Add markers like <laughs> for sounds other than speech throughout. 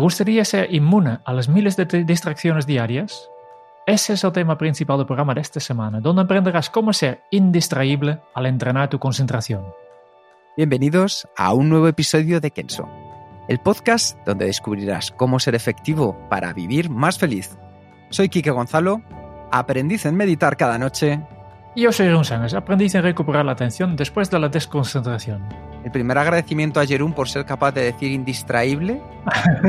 ¿Te gustaría ser inmune a las miles de distracciones diarias? Ese es el tema principal del programa de esta semana, donde aprenderás cómo ser indistraíble al entrenar tu concentración. Bienvenidos a un nuevo episodio de Kenso, el podcast donde descubrirás cómo ser efectivo para vivir más feliz. Soy Kike Gonzalo, aprendiz en meditar cada noche. Yo soy Ron Sánchez, aprendiz en recuperar la atención después de la desconcentración. El primer agradecimiento a Jerún por ser capaz de decir indistraíble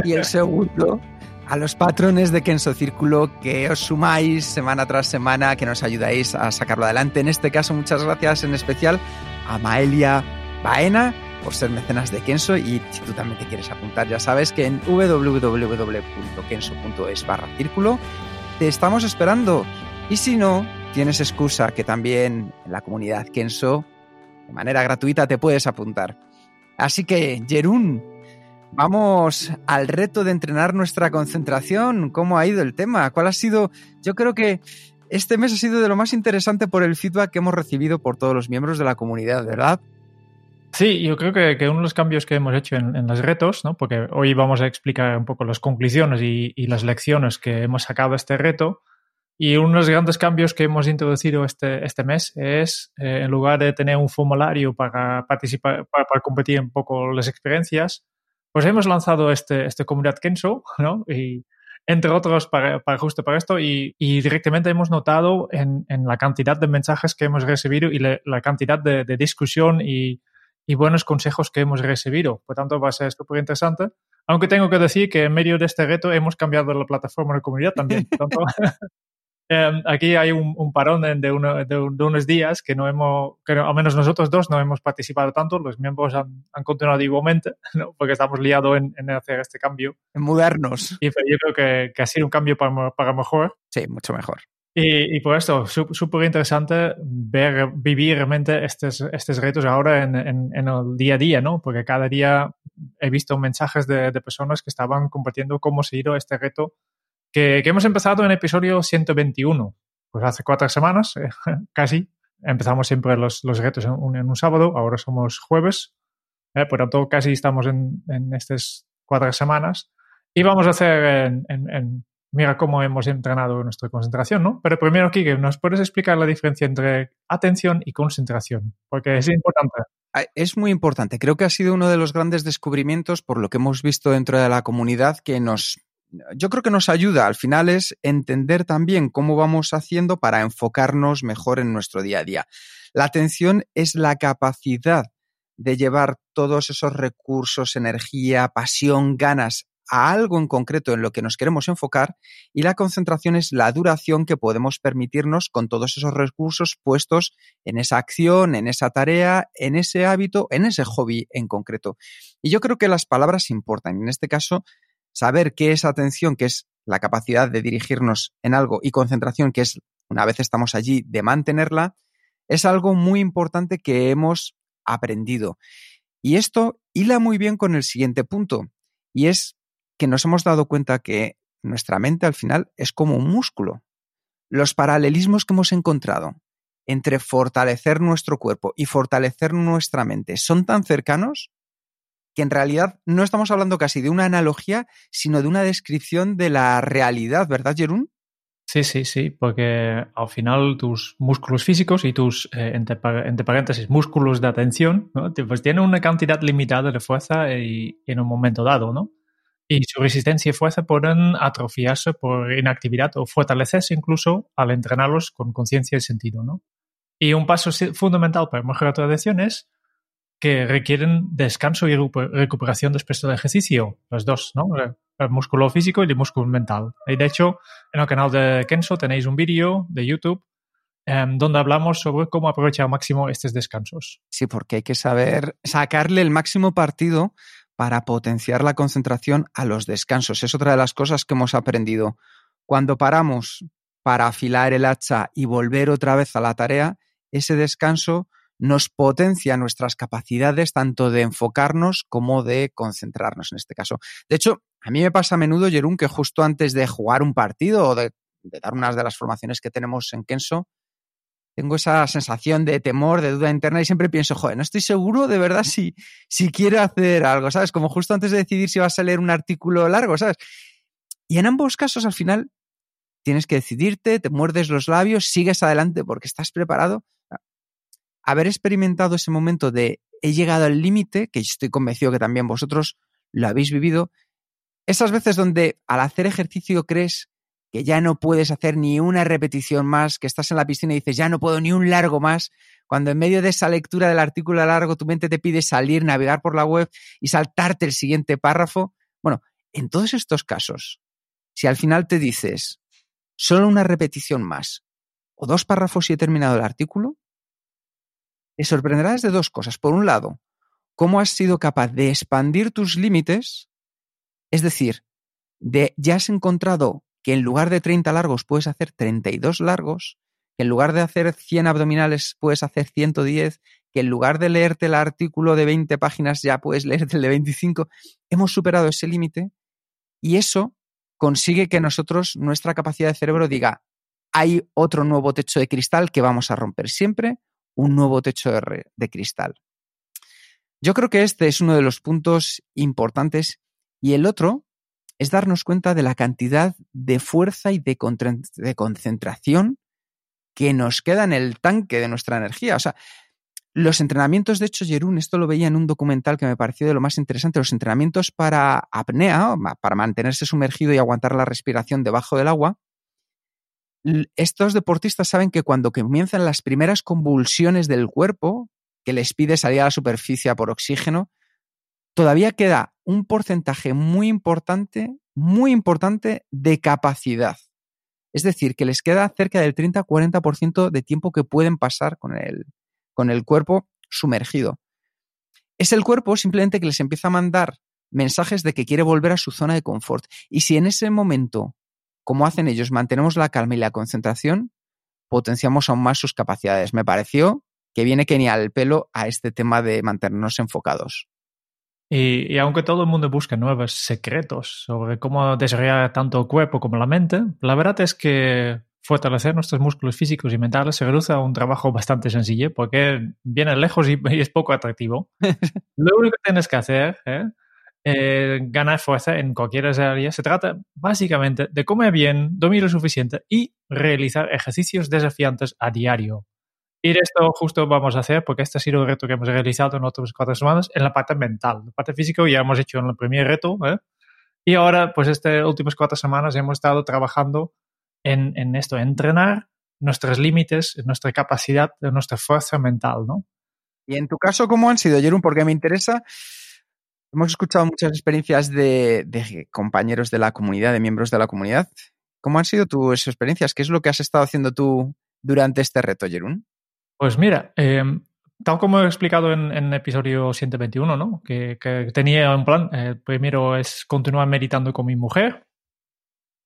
y el segundo a los patrones de Kenso Círculo que os sumáis semana tras semana, que nos ayudáis a sacarlo adelante. En este caso, muchas gracias en especial a Maelia Baena por ser mecenas de Kenso y si tú también te quieres apuntar, ya sabes que en www.kenso.es barra círculo te estamos esperando. Y si no, tienes excusa que también en la comunidad Kenso de manera gratuita te puedes apuntar. Así que, Jerún, vamos al reto de entrenar nuestra concentración. ¿Cómo ha ido el tema? ¿Cuál ha sido? Yo creo que este mes ha sido de lo más interesante por el feedback que hemos recibido por todos los miembros de la comunidad, ¿verdad? Sí, yo creo que, uno de los cambios que hemos hecho en, en los retos, ¿no? porque hoy vamos a explicar un poco las conclusiones y, y las lecciones que hemos sacado de este reto, y uno de los grandes cambios que hemos introducido este, este mes es, eh, en lugar de tener un formulario para participar, para, para, competir un poco las experiencias, pues hemos lanzado este, este comunidad Kenso, ¿no? Y entre otros para, para justo para esto, y, y directamente hemos notado en, en, la cantidad de mensajes que hemos recibido y le, la cantidad de, de discusión y, y, buenos consejos que hemos recibido. Por tanto, va a ser súper interesante. Aunque tengo que decir que en medio de este reto hemos cambiado la plataforma de comunidad también. Por tanto, <laughs> Um, aquí hay un, un parón de, uno, de, de, unos días que no hemos, que no, al menos nosotros dos no hemos participado tanto, los miembros han, han continuado igualmente, <laughs> ¿no? porque estamos liados en, en, hacer este cambio. En mudarnos. Y yo creo que, que ha sido un cambio para, para mejor. Sí, mucho mejor. Y, y por esto, súper interesante ver, vivir realmente estos, estos retos ahora en, en, en, el día a día, ¿no? Porque cada día he visto mensajes de, de personas que estaban compartiendo cómo se ha ido este reto que, que, hemos empezado en episodio 121, pues hace cuatro semanas, <laughs> eh, casi. Empezamos siempre los, los retos en un, en un, sábado, ahora somos jueves, eh, por tanto casi estamos en, en, estas cuatro semanas. Y vamos a hacer en, en, mira cómo hemos entrenado nuestra concentración, ¿no? Pero primero, Kike, ¿nos puedes explicar la diferencia entre atención y concentración? Porque es importante. Es muy importante. Creo que ha sido uno de los grandes descubrimientos por lo que hemos visto dentro de la comunidad que nos yo creo que nos ayuda al final es entender también cómo vamos haciendo para enfocarnos mejor en nuestro día a día. La atención es la capacidad de llevar todos esos recursos, energía, pasión, ganas a algo en concreto en lo que nos queremos enfocar y la concentración es la duración que podemos permitirnos con todos esos recursos puestos en esa acción, en esa tarea, en ese hábito, en ese hobby en concreto. Y yo creo que las palabras importan. En este caso, saber qué es atención, que es la capacidad de dirigirnos en algo, y concentración, que es, una vez estamos allí, de mantenerla, es algo muy importante que hemos aprendido. Y esto hila muy bien con el siguiente punto, y es que nos hemos dado cuenta que nuestra mente al final es como un músculo. Los paralelismos que hemos encontrado entre fortalecer nuestro cuerpo y fortalecer nuestra mente son tan cercanos que en realidad no estamos hablando casi de una analogía, sino de una descripción de la realidad, ¿verdad, Jerún? Sí, sí, sí, porque al final tus músculos físicos y tus, eh, entre, paréntesis, músculos de atención, ¿no? pues tienen una cantidad limitada de fuerza y, y en un momento dado, ¿no? Y su resistencia y fuerza pueden atrofiarse por inactividad o fortalecerse incluso al entrenarlos con conciencia y sentido, ¿no? Y un paso fundamental para mejorar tu atención es que requieren descanso y recuperación después del ejercicio, los dos, ¿no? El músculo físico y el músculo mental. Y de hecho, en el canal de Kenso tenéis un vídeo de YouTube um, donde hablamos sobre cómo aprovechar al máximo estos descansos. Sí, porque hay que saber sacarle el máximo partido para potenciar la concentración a los descansos. Es otra de las cosas que hemos aprendido. Cuando paramos para afilar el hacha y volver otra vez a la tarea, ese descanso nos potencia nuestras capacidades tanto de enfocarnos como de concentrarnos en este caso. De hecho, a mí me pasa a menudo, Jerún, que justo antes de jugar un partido o de, dar unas de las formaciones que tenemos en Kenso, tengo esa sensación de temor, de duda interna y siempre pienso, joder, no estoy seguro de verdad si, si quiero hacer algo, ¿sabes? Como justo antes de decidir si vas a leer un artículo largo, ¿sabes? Y en ambos casos, al final, tienes que decidirte, te muerdes los labios, sigues adelante porque estás preparado haber experimentado ese momento de he llegado al límite, que estoy convencido que también vosotros lo habéis vivido, esas veces donde al hacer ejercicio crees que ya no puedes hacer ni una repetición más, que estás en la piscina y dices ya no puedo ni un largo más, cuando en medio de esa lectura del artículo largo tu mente te pide salir, navegar por la web y saltarte el siguiente párrafo. Bueno, en todos estos casos, si al final te dices solo una repetición más o dos párrafos y he terminado el artículo, te sorprenderás de dos cosas. Por un lado, cómo has sido capaz de expandir tus límites, es decir, de ya has encontrado que en lugar de 30 largos puedes hacer 32 largos, que en lugar de hacer 100 abdominales puedes hacer 110, que en lugar de leerte el artículo de 20 páginas ya puedes leerte el de 25. Hemos superado ese límite y eso consigue que nosotros, nuestra capacidad de cerebro diga, hay otro nuevo techo de cristal que vamos a romper siempre un nuevo techo de, cristal. Yo creo que este es uno de los puntos importantes y el otro es darnos cuenta de la cantidad de fuerza y de, de, concentración que nos queda en el tanque de nuestra energía. O sea, los entrenamientos, de hecho, Jerún, esto lo veía en un documental que me pareció de lo más interesante, los entrenamientos para apnea, para mantenerse sumergido y aguantar la respiración debajo del agua, estos deportistas saben que cuando comienzan las primeras convulsiones del cuerpo, que les pide salir a la superficie por oxígeno, todavía queda un porcentaje muy importante, muy importante de capacidad. Es decir, que les queda cerca del 30-40% de tiempo que pueden pasar con el, con el cuerpo sumergido. Es el cuerpo simplemente que les empieza a mandar mensajes de que quiere volver a su zona de confort. Y si en ese momento como hacen ellos, mantenemos la calma y la concentración, potenciamos aún más sus capacidades. Me pareció que viene que ni al pelo a este tema de mantenernos enfocados. Y, aunque todo el mundo busca nuevos secretos sobre cómo desarrollar tanto el cuerpo como la mente, la verdad es que fortalecer nuestros músculos físicos y mentales se reduce a un trabajo bastante sencillo porque viene lejos y, es poco atractivo. <laughs> Lo único que tienes que hacer ¿eh? Eh, ganar fuerza en cualquier área. Se trata básicamente de comer bien, dormir lo suficiente y realizar ejercicios desafiantes a diario. Y esto justo vamos a hacer porque este ha sido el reto que hemos realizado en otras cuatro semanas en la parte mental. La parte física ya hemos hecho en el primer reto. ¿eh? Y ahora, pues estas últimas cuatro semanas hemos estado trabajando en, en esto, entrenar nuestros límites, nuestra capacidad, nuestra fuerza mental, ¿no? Y en tu caso, ¿cómo han sido, Jerón? Porque me interesa Hemos escuchado muchas experiencias de, compañeros de la comunidad, de miembros de la comunidad. ¿Cómo han sido tus experiencias? ¿Qué es lo que has estado haciendo tú durante este reto, Jerún? Pues mira, em, tal como he explicado en, el episodio 121, ¿no? Que, tenía un plan. Eh, primero es continuar meditando con mi mujer.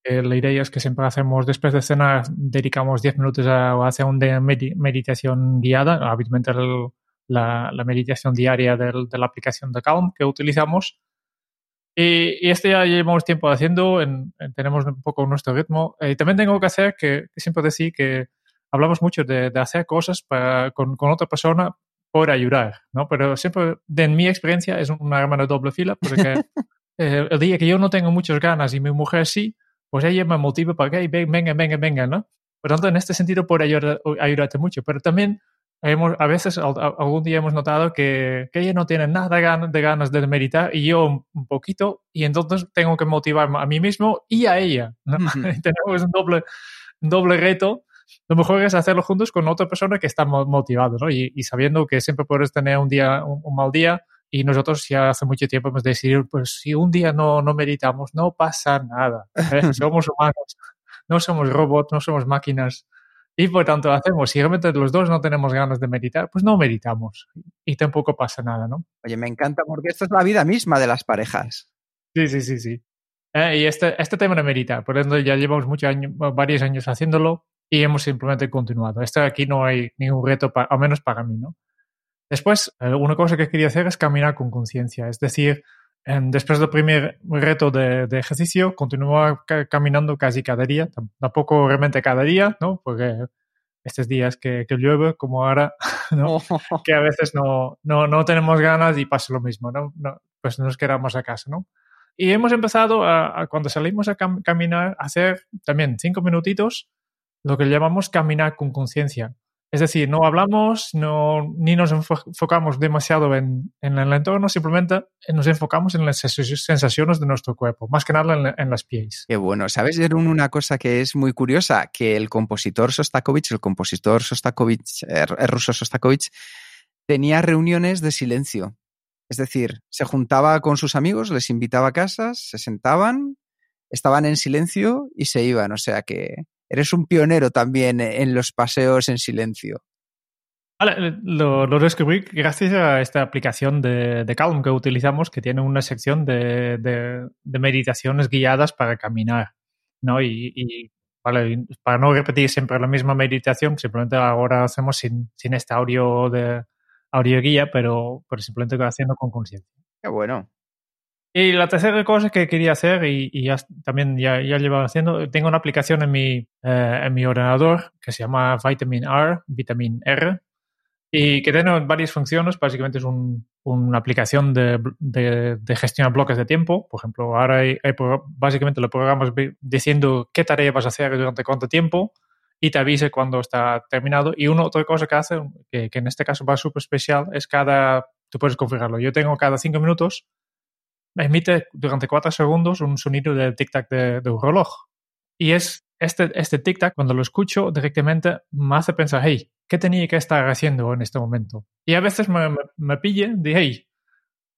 Eh, la idea es que siempre hacemos, después de cenar, dedicamos 10 minutos a, hacer una meditación guiada. Habitualmente el, la, meditación diaria de la aplicación de Calm que utilizamos. Y, este ya llevamos tiempo haciendo, tenemos un poco nuestro ritmo. Y también tengo que hacer que, siempre decir que hablamos mucho de, hacer cosas para, con, otra persona por ayudar, ¿no? Pero siempre, en mi experiencia, es una arma de doble fila, porque <laughs> eh, el día que yo no tengo muchas ganas y mi mujer sí, pues ella me motiva para que venga, venga, venga, ¿no? Por tanto, en este sentido, por ayudar, ayudarte mucho. Pero también a veces algún día hemos notado que, que ella no tiene nada de ganas de meditar y yo un poquito y entonces tengo que motivar a mí mismo y a ella. <laughs> Tenemos un doble, doble reto. Lo mejor es hacerlo juntos con otra persona que está motivada ¿no? y, sabiendo que siempre puedes tener un día un, mal día y nosotros ya hace mucho tiempo hemos decidido, pues si un día no, no meditamos, no pasa nada. ¿eh? <laughs> Somos humanos, no somos robots, no somos máquinas Y por tanto hacemos, si realmente los dos no tenemos ganas de meditar, pues no meditamos y tampoco pasa nada, ¿no? Oye, me encanta porque esto es la vida misma de las parejas. Sí, sí, sí, sí. Eh, y este, este tema de meditar, por eso ya llevamos muchos años, varios años haciéndolo y hemos simplemente continuado. Este aquí no hay ningún reto, para, al menos para mí, ¿no? Después, eh, una cosa que quería hacer es caminar con conciencia, es decir, después del primer reto de, de ejercicio, continúa caminando casi cada día, tampoco realmente cada día, ¿no? Porque estos días que, que llueve, como ahora, <laughs> ¿no? <laughs> que a veces no, no, no, tenemos ganas y pasa lo mismo, ¿no? no pues nos quedamos a casa, ¿no? Y hemos empezado a, a cuando salimos a caminar, a hacer también cinco minutitos, lo que llamamos caminar con conciencia. Es decir, no hablamos, no, ni nos enfocamos demasiado en, en, el entorno, simplemente nos enfocamos en las sensaciones de nuestro cuerpo, más que nada en, las pies. Qué bueno. ¿Sabes, Jerón, una cosa que es muy curiosa? Que el compositor Sostakovich, el compositor Sostakovich, el ruso Sostakovich, tenía reuniones de silencio. Es decir, se juntaba con sus amigos, les invitaba a casas, se sentaban, estaban en silencio y se iban. O sea que eres un pionero también en los paseos en silencio. Vale, lo, lo, descubrí gracias a esta aplicación de, de, Calm que utilizamos, que tiene una sección de, de, de meditaciones guiadas para caminar, ¿no? Y, y vale, para no repetir siempre la misma meditación, simplemente ahora hacemos sin, sin este audio de audio guía, pero, pero simplemente haciendo con conciencia. Qué bueno. Y la tercera cosa que quería hacer, y, y ya, también ya, ya llevo haciendo, tengo una aplicación en mi, eh, en mi ordenador que se llama Vitamin R, Vitamin R, y que tiene varias funciones. Básicamente es un, una aplicación de, de, de, gestionar bloques de tiempo. Por ejemplo, ahora hay, hay, básicamente lo programas diciendo qué tarea vas a hacer durante cuánto tiempo y te avise cuando está terminado. Y una otra cosa que hace, que, que en este caso va súper especial, es cada, tú puedes configurarlo. Yo tengo cada cinco minutos emite durante cuatro segundos un sonido de tic-tac de, un reloj. Y es este, este tic-tac, cuando lo escucho directamente, me hace pensar, hey, ¿qué tenía que estar haciendo en este momento? Y a veces me, me, me pille de, hey,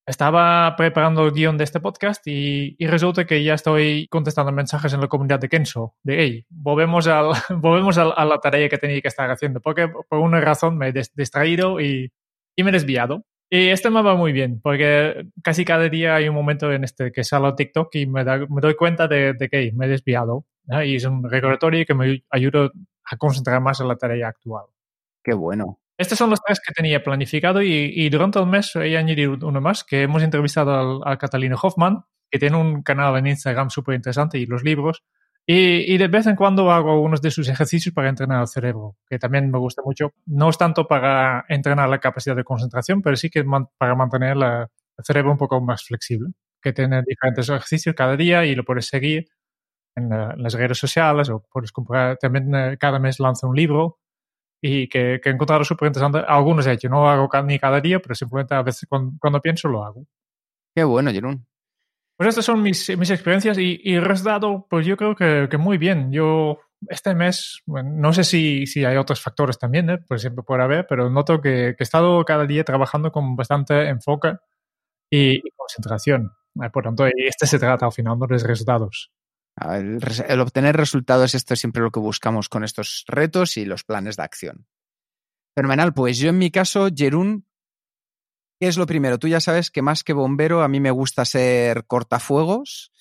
estaba preparando el guion de este podcast y, y, resulta que ya estoy contestando mensajes en la comunidad de Kenso, de, hey, volvemos, al, <laughs> volvemos a, a, la tarea que tenía que estar haciendo, porque por una razón me he distraído y, y me he desviado. Y este me va muy bien, porque casi cada día hay un momento en este que salgo TikTok y me, da, me doy cuenta de, de, que me he desviado. ¿no? Y es un recordatorio que me ayuda a concentrar más en la tarea actual. Qué bueno. Estos son los tres que tenía planificado y, y durante el mes he añadido uno más, que hemos entrevistado al, a Catalina Hoffman, que tiene un canal en Instagram súper interesante y los libros. Y, y, de vez en cuando hago algunos de sus ejercicios para entrenar el cerebro, que también me gusta mucho. No es tanto para entrenar la capacidad de concentración, pero sí que man, para mantener la, el cerebro un poco más flexible, que tiene diferentes ejercicios cada día y lo puedes seguir en, la, en las redes sociales o puedes comprar. También eh, cada mes lanza un libro y que, que he encontrado súper interesante. Algunos he hecho, no hago ni cada día, pero simplemente a veces cuando, cuando pienso lo hago. Qué bueno, Jerón. Pues estas son mis, mis experiencias y, y el resultado, pues yo creo que, que, muy bien. Yo este mes, bueno, no sé si, si hay otros factores también, ¿eh? pues siempre puede haber, pero noto que, que, he estado cada día trabajando con bastante enfoque y, y concentración. Por tanto, este se trata al final de los resultados. El, el, obtener resultados, esto es siempre lo que buscamos con estos retos y los planes de acción. Fenomenal, pues yo en mi caso, Jerún, ¿Qué es lo primero? Tú ya sabes que más que bombero, a mí me gusta ser cortafuegos.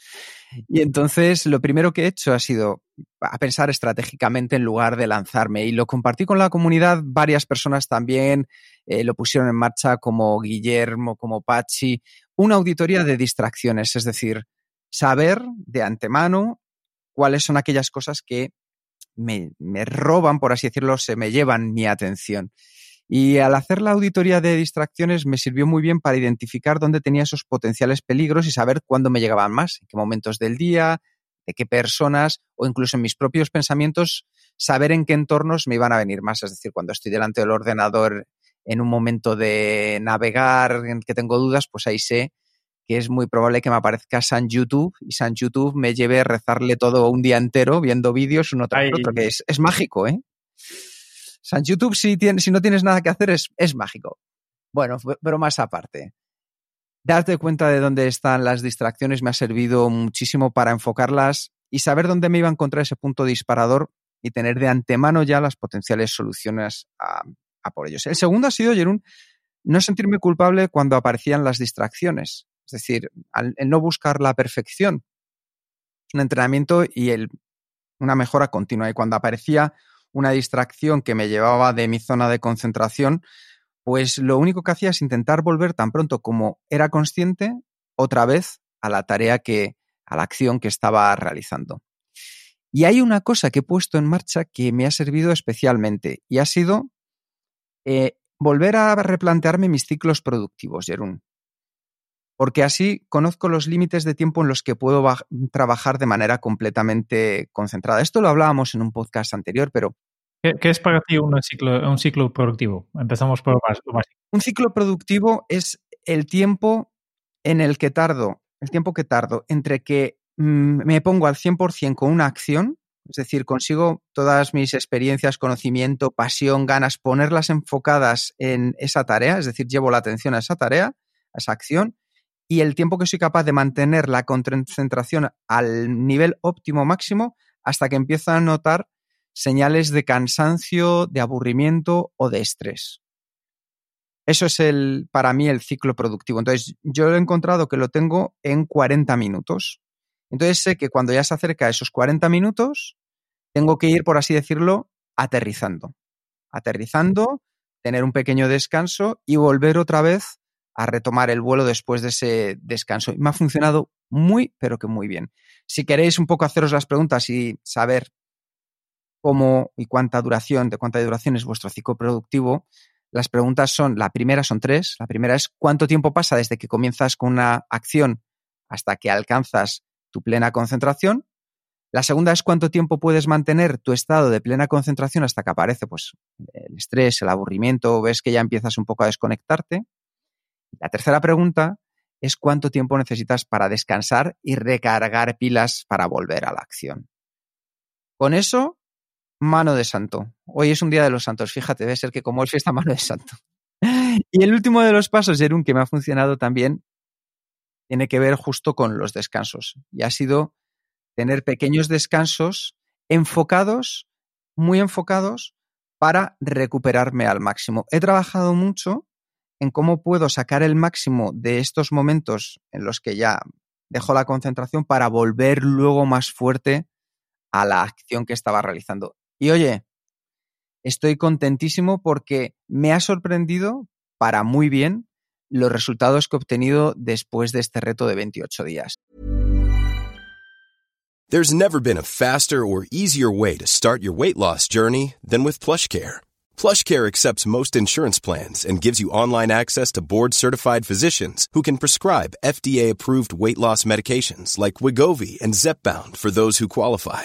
Y entonces lo primero que he hecho ha sido a pensar estratégicamente en lugar de lanzarme. Y lo compartí con la comunidad. Varias personas también eh, lo pusieron en marcha, como Guillermo, como Pachi. Una auditoría de distracciones, es decir, saber de antemano cuáles son aquellas cosas que me, me roban, por así decirlo, se me llevan mi atención. Y al hacer la auditoría de distracciones me sirvió muy bien para identificar dónde tenía esos potenciales peligros y saber cuándo me llegaban más, en qué momentos del día, de qué personas o incluso en mis propios pensamientos, saber en qué entornos me iban a venir más. Es decir, cuando estoy delante del ordenador en un momento de navegar, en que tengo dudas, pues ahí sé que es muy probable que me aparezca San YouTube y San YouTube me lleve a rezarle todo un día entero viendo vídeos uno tras otro, que es, es mágico, ¿eh? San YouTube, si, si no tienes nada que hacer, es, es mágico. Bueno, pero más aparte. Darte cuenta de dónde están las distracciones me ha servido muchísimo para enfocarlas y saber dónde me iba a encontrar ese punto disparador y tener de antemano ya las potenciales soluciones a, por ellos. El segundo ha sido, Jerún, no sentirme culpable cuando aparecían las distracciones. Es decir, el no buscar la perfección. Es un entrenamiento y el, una mejora continua. Y cuando aparecía una distracción que me llevaba de mi zona de concentración, pues lo único que hacía es intentar volver tan pronto como era consciente otra vez a la tarea que, a la acción que estaba realizando. Y hay una cosa que he puesto en marcha que me ha servido especialmente y ha sido eh, volver a replantearme mis ciclos productivos, Jerún. Porque así conozco los límites de tiempo en los que puedo trabajar de manera completamente concentrada. Esto lo hablábamos en un podcast anterior, pero... ¿Qué, es para ti un ciclo, un ciclo productivo? Empezamos por lo. Un ciclo productivo es el tiempo en el que tardo, el tiempo que tardo entre que Mm, me pongo al 100% con una acción, es decir, consigo todas mis experiencias, conocimiento, pasión, ganas, ponerlas enfocadas en esa tarea, es decir, llevo la atención a esa tarea, a esa acción, y el tiempo que soy capaz de mantener la concentración al nivel óptimo máximo hasta que empiezo a notar señales de cansancio, de aburrimiento o de estrés. Eso es el, para mí el ciclo productivo. Entonces, yo he encontrado que lo tengo en 40 minutos. Entonces sé que cuando ya se acerca a esos 40 minutos, tengo que ir, por así decirlo, aterrizando. Aterrizando, tener un pequeño descanso y volver otra vez a retomar el vuelo después de ese descanso. Y me ha funcionado muy, pero que muy bien. Si queréis un poco haceros las preguntas y saber cómo y cuánta duración, de cuánta duración es vuestro ciclo productivo, las preguntas son, la primera son tres. La primera es cuánto tiempo pasa desde que comienzas con una acción hasta que alcanzas tu plena concentración. La segunda es cuánto tiempo puedes mantener tu estado de plena concentración hasta que aparece pues, el estrés, el aburrimiento, ves que ya empiezas un poco a desconectarte. La tercera pregunta es cuánto tiempo necesitas para descansar y recargar pilas para volver a la acción. Con eso, mano de santo. Hoy es un día de los santos, fíjate, debe ser que como el fiesta mano de santo. <laughs> Y el último de los pasos, Jerún, que me ha funcionado también, tiene que ver justo con los descansos. Y ha sido tener pequeños descansos enfocados, muy enfocados, para recuperarme al máximo. He trabajado mucho en cómo puedo sacar el máximo de estos momentos en los que ya dejo la concentración para volver luego más fuerte a la acción que estaba realizando. Y oye, estoy contentísimo porque me ha sorprendido para muy bien los resultados que he obtenido después de este reto de 28 días. There's never been a faster or easier way to start your weight loss journey than with PlushCare. PlushCare accepts most insurance plans and gives you online access to board-certified physicians who can prescribe FDA-approved weight loss medications like Wigovi and Zepbound for those who qualify.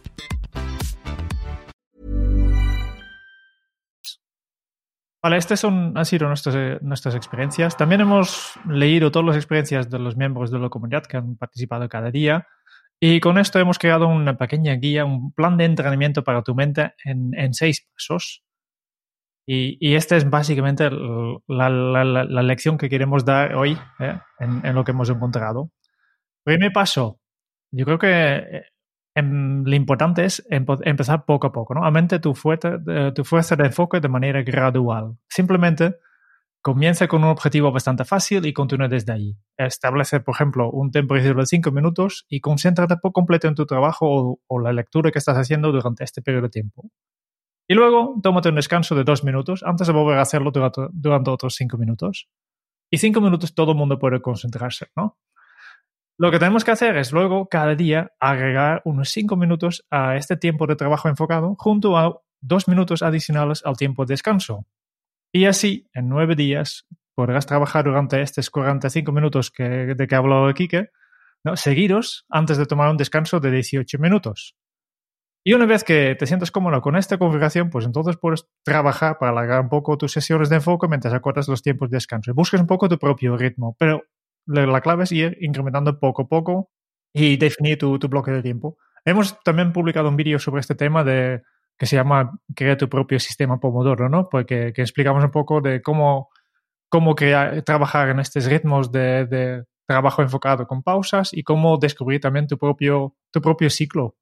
Vale, estas son, han sido nuestras, nuestras experiencias. También hemos leído todas las experiencias de los miembros de la comunidad que han participado cada día. Y con esto hemos creado una pequeña guía, un plan de entrenamiento para tu mente en, en seis pasos y, esta es básicamente la, lección que queremos dar hoy ¿eh? en, lo que hemos encontrado. Primer paso, yo creo que eh, em, lo importante es empezar poco a poco, ¿no? Aumente tu fuerza, tu fuerza de enfoque de manera gradual. Simplemente comienza con un objetivo bastante fácil y continúa desde ahí. Establece, por ejemplo, un tiempo de 5 minutos y concéntrate por completo en tu trabajo o, la lectura que estás haciendo durante este periodo de tiempo. Y luego tómate un descanso de dos minutos antes de volver a hacerlo durante, otros cinco minutos. Y cinco minutos todo el mundo puede concentrarse, ¿no? Lo que tenemos que hacer es luego, cada día, agregar unos cinco minutos a este tiempo de trabajo enfocado junto a dos minutos adicionales al tiempo de descanso. Y así, en nueve días, podrás trabajar durante estos 45 minutos que, de que ha hablado Kike, ¿no? seguidos antes de tomar un descanso de 18 minutos. Y una vez que te sientes cómodo con esta configuración, pues entonces puedes trabajar para alargar un poco tus sesiones de enfoque mientras acortas los tiempos de descanso. Y busques un poco tu propio ritmo, pero la clave es ir incrementando poco a poco y definir tu, tu bloque de tiempo. Hemos también publicado un vídeo sobre este tema de que se llama Crea tu propio sistema Pomodoro, ¿no? Porque que explicamos un poco de cómo, cómo crear, trabajar en estos ritmos de, de trabajo enfocado con pausas y cómo descubrir también tu propio, tu propio ciclo.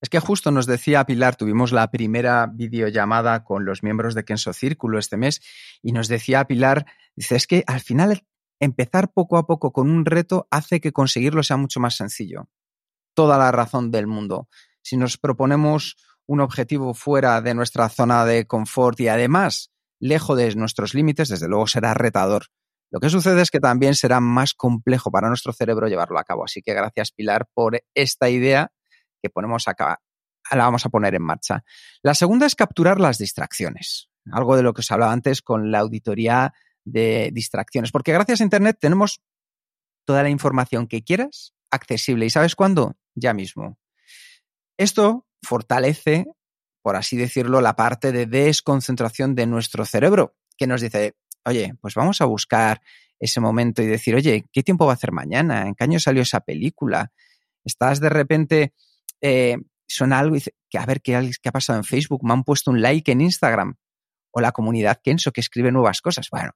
Es que justo nos decía Pilar, tuvimos la primera videollamada con los miembros de Kenso Círculo este mes y nos decía Pilar, dice, es que al final empezar poco a poco con un reto hace que conseguirlo sea mucho más sencillo. Toda la razón del mundo. Si nos proponemos un objetivo fuera de nuestra zona de confort y además lejos de nuestros límites, desde luego será retador. Lo que sucede es que también será más complejo para nuestro cerebro llevarlo a cabo. Así que gracias Pilar por esta idea que ponemos acá, la vamos a poner en marcha. La segunda es capturar las distracciones, algo de lo que os hablaba antes con la auditoría de distracciones, porque gracias a Internet tenemos toda la información que quieras accesible. ¿Y sabes cuándo? Ya mismo. Esto fortalece, por así decirlo, la parte de desconcentración de nuestro cerebro, que nos dice, oye, pues vamos a buscar ese momento y decir, oye, ¿qué tiempo va a hacer mañana? ¿En qué año salió esa película? Estás de repente eh, suena algo y dice, que a ver ¿qué, ha pasado en Facebook, me han puesto un like en Instagram o la comunidad Kenso que escribe nuevas cosas. Bueno,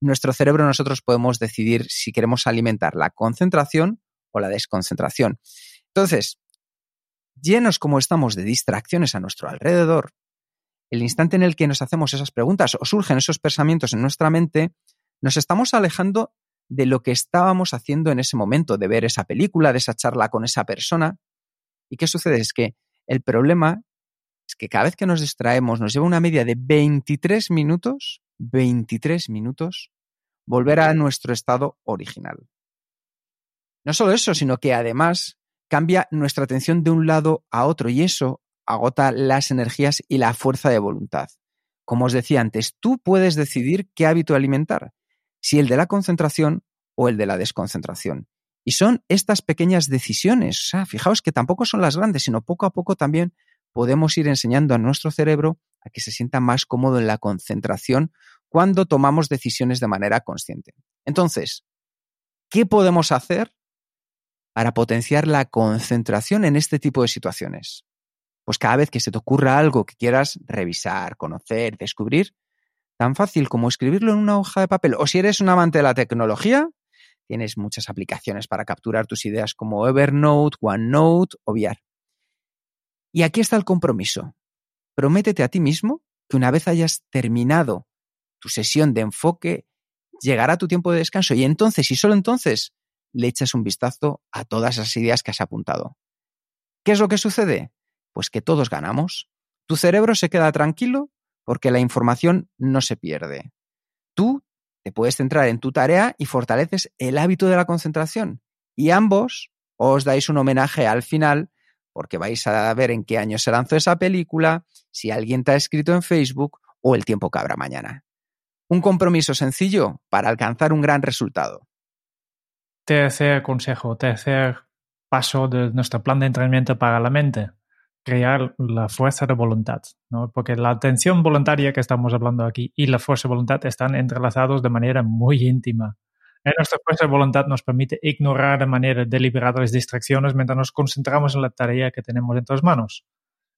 nuestro cerebro nosotros podemos decidir si queremos alimentar la concentración o la desconcentración. Entonces, llenos como estamos de distracciones a nuestro alrededor, el instante en el que nos hacemos esas preguntas o surgen esos pensamientos en nuestra mente, nos estamos alejando de lo que estábamos haciendo en ese momento, de ver esa película, de esa charla con esa persona, ¿Y qué sucede? Es que el problema es que cada vez que nos distraemos nos lleva una media de 23 minutos, 23 minutos, volver a nuestro estado original. No solo eso, sino que además cambia nuestra atención de un lado a otro y eso agota las energías y la fuerza de voluntad. Como os decía antes, tú puedes decidir qué hábito alimentar, si el de la concentración o el de la desconcentración. Y son estas pequeñas decisiones. O sea, fijaos que tampoco son las grandes, sino poco a poco también podemos ir enseñando a nuestro cerebro que se sienta más cómodo en la concentración cuando tomamos decisiones de manera consciente. Entonces, ¿qué podemos hacer para potenciar la concentración en este tipo de situaciones? Pues cada vez que se te ocurra algo que quieras revisar, conocer, descubrir, tan fácil como escribirlo en una hoja de papel. O si eres un amante de la tecnología, Tienes muchas aplicaciones para capturar tus ideas como Evernote, OneNote o VR. Y aquí está el compromiso. Prométete a ti mismo que una vez hayas terminado tu sesión de enfoque, llegará tu tiempo de descanso y entonces, y solo entonces, le echas un vistazo a todas esas ideas que has apuntado. ¿Qué es lo que sucede? Pues que todos ganamos. Tu cerebro se queda tranquilo porque la información no se pierde. Tú te puedes centrar en tu tarea y fortaleces el hábito de la concentración. Y ambos os dais un homenaje al final porque vais a ver en qué año se lanzó esa película, si alguien te ha escrito en Facebook o el tiempo que habrá mañana. Un compromiso sencillo para alcanzar un gran resultado. Tercer consejo, tercer paso de nuestro plan de entrenamiento para la mente crear la fuerza de voluntad, ¿no? porque la atención voluntaria que estamos hablando aquí y la fuerza de voluntad están entrelazados de manera muy íntima. Nuestra fuerza de voluntad nos permite ignorar de manera deliberada las distracciones mientras nos concentramos en la tarea que tenemos en nuestras manos.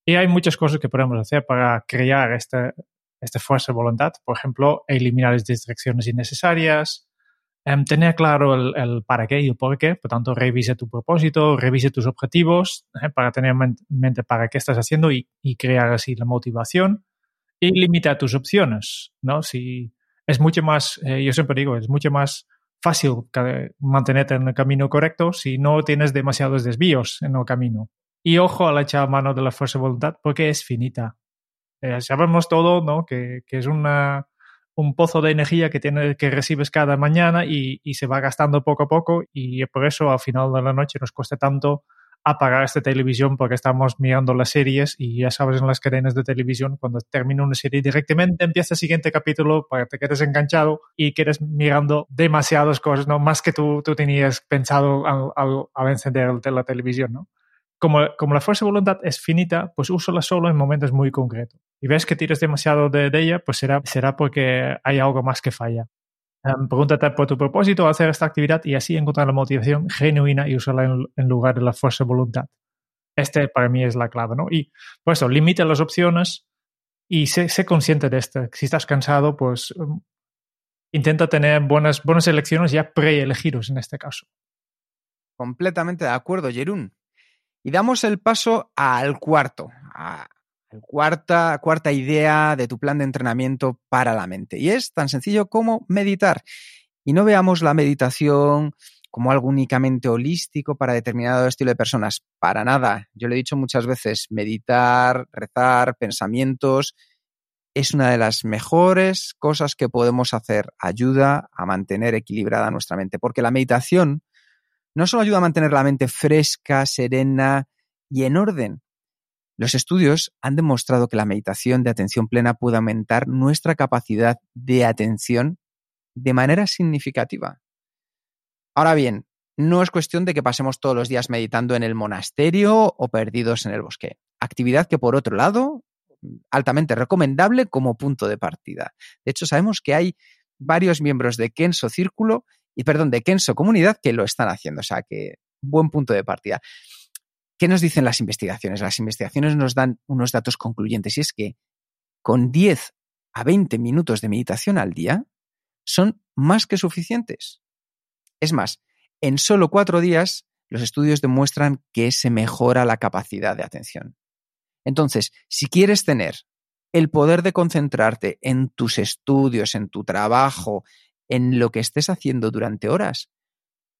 Y hay muchas cosas que podemos hacer para crear esta, esta fuerza de voluntad. Por ejemplo, eliminar las distracciones innecesarias, Um, tener claro el, el, para qué y el por qué, por tanto, revise tu propósito, revise tus objetivos eh, para tener en mente para qué estás haciendo y, y, crear así la motivación y limita tus opciones, ¿no? Si es mucho más, eh, yo siempre digo, es mucho más fácil mantenerte en el camino correcto si no tienes demasiados desvíos en el camino. Y ojo a la echar mano de la fuerza de voluntad porque es finita. Eh, sabemos todo, ¿no? Que, es una un pozo de energía que, tiene, que recibes cada mañana y, y, se va gastando poco a poco y por eso al final de la noche nos cuesta tanto apagar esta televisión porque estamos mirando las series y ya sabes en las cadenas de televisión cuando termina una serie directamente empieza el siguiente capítulo para que te quedes enganchado y quedes mirando demasiadas cosas, ¿no? Más que tú, tú tenías pensado al, al, al encender la televisión, ¿no? Como, como, la fuerza de voluntad es finita, pues úsala solo en momentos muy concretos. Y ves que tienes demasiado de, de ella, pues será, será porque hay algo más que falla. Um, pregúntate por tu propósito hacer esta actividad y así encontrar la motivación genuina y usarla en, lugar de la fuerza de voluntad. Este para mí es la clave, ¿no? Y por eso, limita las opciones y sé, sé, consciente de esto. Si estás cansado, pues um, intenta tener buenas, buenas elecciones ya preelegidos en este caso. Completamente de acuerdo, Jerún. Y damos el paso al cuarto, Cuarta, cuarta idea de tu plan de entrenamiento para la mente. Y es tan sencillo como meditar. Y no veamos la meditación como algo únicamente holístico para determinado estilo de personas. Para nada. Yo lo he dicho muchas veces, meditar, rezar, pensamientos, es una de las mejores cosas que podemos hacer. Ayuda a mantener equilibrada nuestra mente. Porque la meditación no solo ayuda a mantener la mente fresca, serena y en orden, los estudios han demostrado que la meditación de atención plena puede aumentar nuestra capacidad de atención de manera significativa. Ahora bien, no es cuestión de que pasemos todos los días meditando en el monasterio o perdidos en el bosque. Actividad que, por otro lado, altamente recomendable como punto de partida. De hecho, sabemos que hay varios miembros de Kenso Círculo y, perdón, de Kenso Comunidad que lo están haciendo. O sea que buen punto de partida. ¿Qué nos dicen las investigaciones? Las investigaciones nos dan unos datos concluyentes y es que con 10 a 20 minutos de meditación al día son más que suficientes. Es más, en solo cuatro días los estudios demuestran que se mejora la capacidad de atención. Entonces, si quieres tener el poder de concentrarte en tus estudios, en tu trabajo, en lo que estés haciendo durante horas,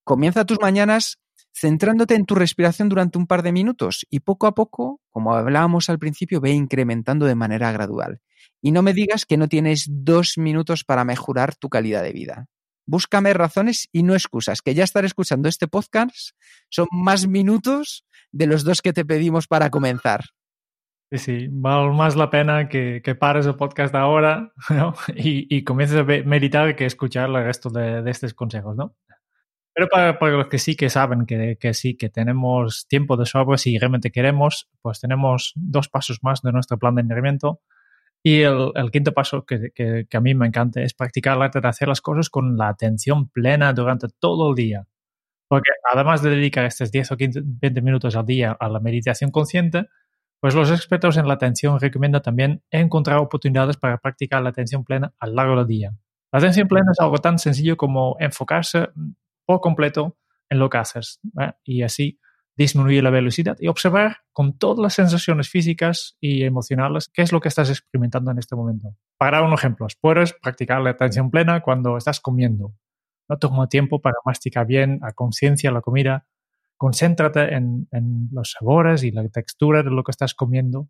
comienza tus mañanas centrándote en tu respiración durante un par de minutos y poco a poco, como hablábamos al principio, ve incrementando de manera gradual. Y no me digas que no tienes dos minutos para mejorar tu calidad de vida. Búscame razones y no excusas, que ya estar escuchando este podcast son más minutos de los dos que te pedimos para comenzar. Sí, sí, vale más la pena que, que pares el podcast ahora <laughs> y, y comiences a meditar que escuchar el resto de, de estos consejos, ¿no? Pero para, para, los que sí que saben que, que, sí, que tenemos tiempo de sobra, si realmente queremos, pues tenemos dos pasos más de nuestro plan de entrenamiento. Y el, el quinto paso que, que, que, a mí me encanta es practicar el arte de hacer las cosas con la atención plena durante todo el día. Porque además de dedicar estos 10 o 15, 20 minutos al día a la meditación consciente, pues los expertos en la atención recomiendan también encontrar oportunidades para practicar la atención plena a lo largo del día. La atención plena es algo tan sencillo como enfocarse por completo en lo que haces ¿eh? y así disminuir la velocidad y observar con todas las sensaciones físicas y emocionales qué es lo que estás experimentando en este momento. Para un ejemplo, puedes practicar la atención plena cuando estás comiendo. No toma tiempo para masticar bien a conciencia la comida. Concéntrate en, los sabores y la textura de lo que estás comiendo.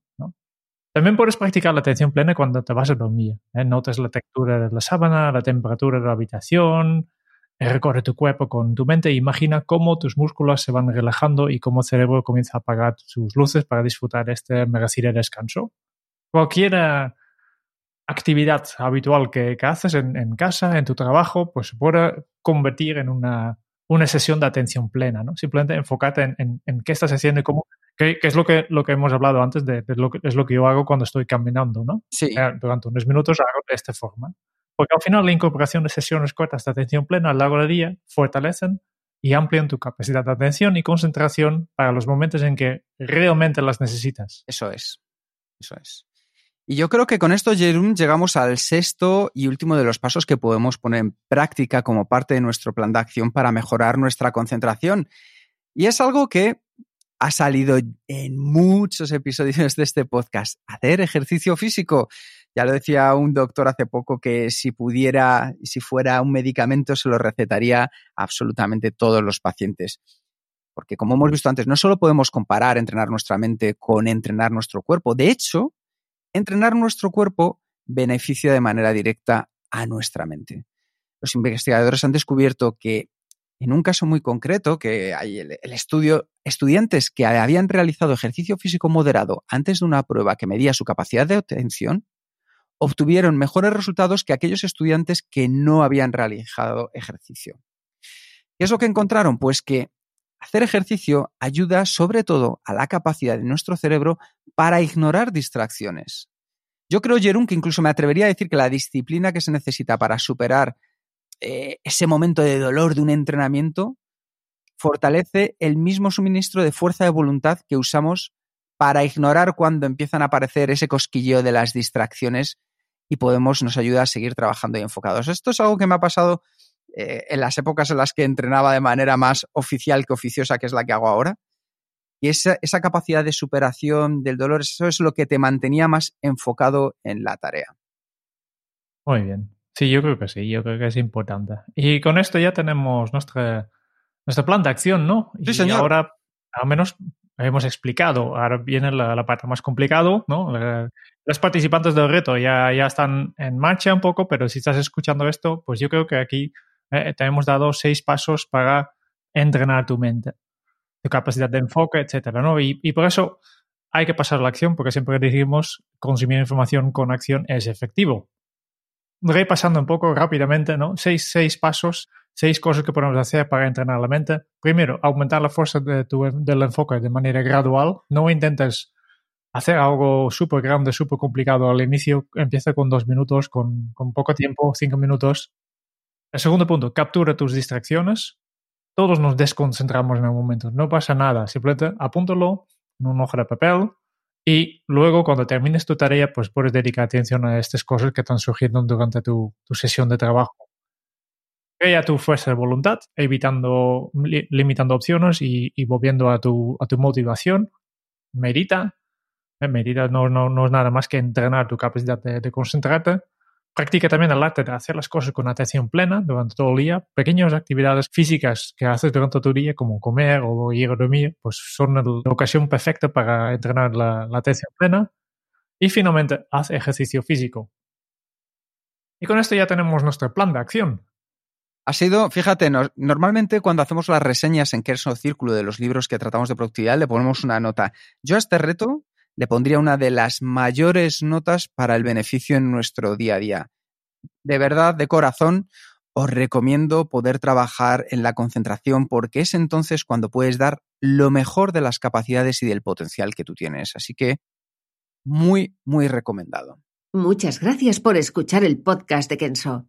También puedes practicar la atención plena cuando te vas a dormir. ¿eh? Notas la textura de la sábana, la temperatura de la habitación, Recorre tu cuerpo con tu mente e imagina cómo tus músculos se van relajando y cómo el cerebro comienza a apagar sus luces para disfrutar de este merecido descanso. Cualquier eh, actividad habitual que, que haces en, en, casa, en tu trabajo, pues se puede convertir en una, una sesión de atención plena, ¿no? Simplemente enfocarte en, en, en qué estás haciendo y cómo, qué, qué, es lo que, lo que hemos hablado antes de, de, lo que es lo que yo hago cuando estoy caminando, ¿no? Sí. Eh, durante unos minutos hago de esta forma. Porque al final la incorporación de sesiones cortas de atención plena al largo del día fortalecen y amplían tu capacidad de atención y concentración para los momentos en que realmente las necesitas. Eso es, eso es. Y yo creo que con esto, Jerón, llegamos al sexto y último de los pasos que podemos poner en práctica como parte de nuestro plan de acción para mejorar nuestra concentración. Y es algo que ha salido en muchos episodios de este podcast, hacer ejercicio físico. Ya lo decía un doctor hace poco que si pudiera, si fuera un medicamento, se lo recetaría absolutamente todos los pacientes. Porque como hemos visto antes, no solo podemos comparar entrenar nuestra mente con entrenar nuestro cuerpo. De hecho, entrenar nuestro cuerpo beneficia de manera directa a nuestra mente. Los investigadores han descubierto que en un caso muy concreto, que hay el, estudio, estudiantes que habían realizado ejercicio físico moderado antes de una prueba que medía su capacidad de atención, obtuvieron mejores resultados que aquellos estudiantes que no habían realizado ejercicio. ¿Qué es lo que encontraron? Pues que hacer ejercicio ayuda sobre todo a la capacidad de nuestro cerebro para ignorar distracciones. Yo creo, Jerún, que incluso me atrevería a decir que la disciplina que se necesita para superar eh, ese momento de dolor de un entrenamiento fortalece el mismo suministro de fuerza de voluntad que usamos para ignorar cuando empiezan a aparecer ese cosquilleo de las distracciones y podemos, nos ayuda a seguir trabajando y enfocados. Esto es algo que me ha pasado eh, en las épocas en las que entrenaba de manera más oficial que oficiosa, que es la que hago ahora. Y esa, esa capacidad de superación del dolor, eso es lo que te mantenía más enfocado en la tarea. Muy bien. Sí, yo creo que sí, yo creo que es importante. Y con esto ya tenemos nuestra, nuestro plan de acción, ¿no? Sí, señor. Y ahora, al menos hemos explicado, ahora viene la, parte más complicada, ¿no? Los participantes del reto ya, ya están en marcha un poco, pero si estás escuchando esto, pues yo creo que aquí eh, te hemos dado seis pasos para entrenar tu mente, tu capacidad de enfoque, etcétera, ¿no? Y, y por eso hay que pasar a la acción, porque siempre decimos consumir información con acción es efectivo repasando un poco rápidamente, ¿no? Seis, seis pasos, seis cosas que podemos hacer para entrenar la mente. Primero, aumentar la fuerza de tu, del enfoque de manera gradual. No intentes hacer algo súper grande, súper complicado al inicio. Empieza con dos minutos, con, con poco tiempo, cinco minutos. El segundo punto, captura tus distracciones. Todos nos desconcentramos en un momento. No pasa nada. Simplemente apúntalo en un hoja de papel y luego, cuando termines tu tarea, pues puedes dedicar atención a estas cosas que están surgiendo durante tu, tu sesión de trabajo. Crea tu fuerza de voluntad, evitando, li, limitando opciones y, volviendo a tu, motivación. Medita. Eh, medita no, no, no, es nada más que entrenar tu capacidad de, de concentrarte. Practica también el arte de hacer las cosas con atención plena durante todo el día. Pequeñas actividades físicas que haces durante tu día, como comer o ir a dormir, pues son la ocasión perfecta para entrenar la, la atención plena. Y finalmente, haz ejercicio físico. Y con esto ya tenemos nuestro plan de acción. Ha sido, fíjate, no, normalmente cuando hacemos las reseñas en Kerso Círculo de los libros que tratamos de productividad, le ponemos una nota. Yo a este reto le pondría una de las mayores notas para el beneficio en nuestro día a día. De verdad, de corazón, os recomiendo poder trabajar en la concentración porque es entonces cuando puedes dar lo mejor de las capacidades y del potencial que tú tienes. Así que, muy, muy recomendado. Muchas gracias por escuchar el podcast de Kenso.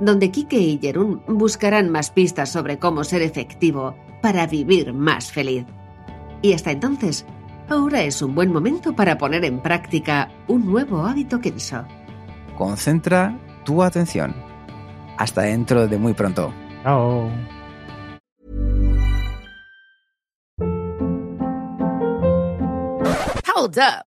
donde Kike y Jerún buscarán más pistas sobre cómo ser efectivo para vivir más feliz. Y hasta entonces, Ahora es un buen momento para poner en práctica un nuevo hábito Kenso. Concentra tu atención. Hasta dentro de muy pronto. Chao. Hold up.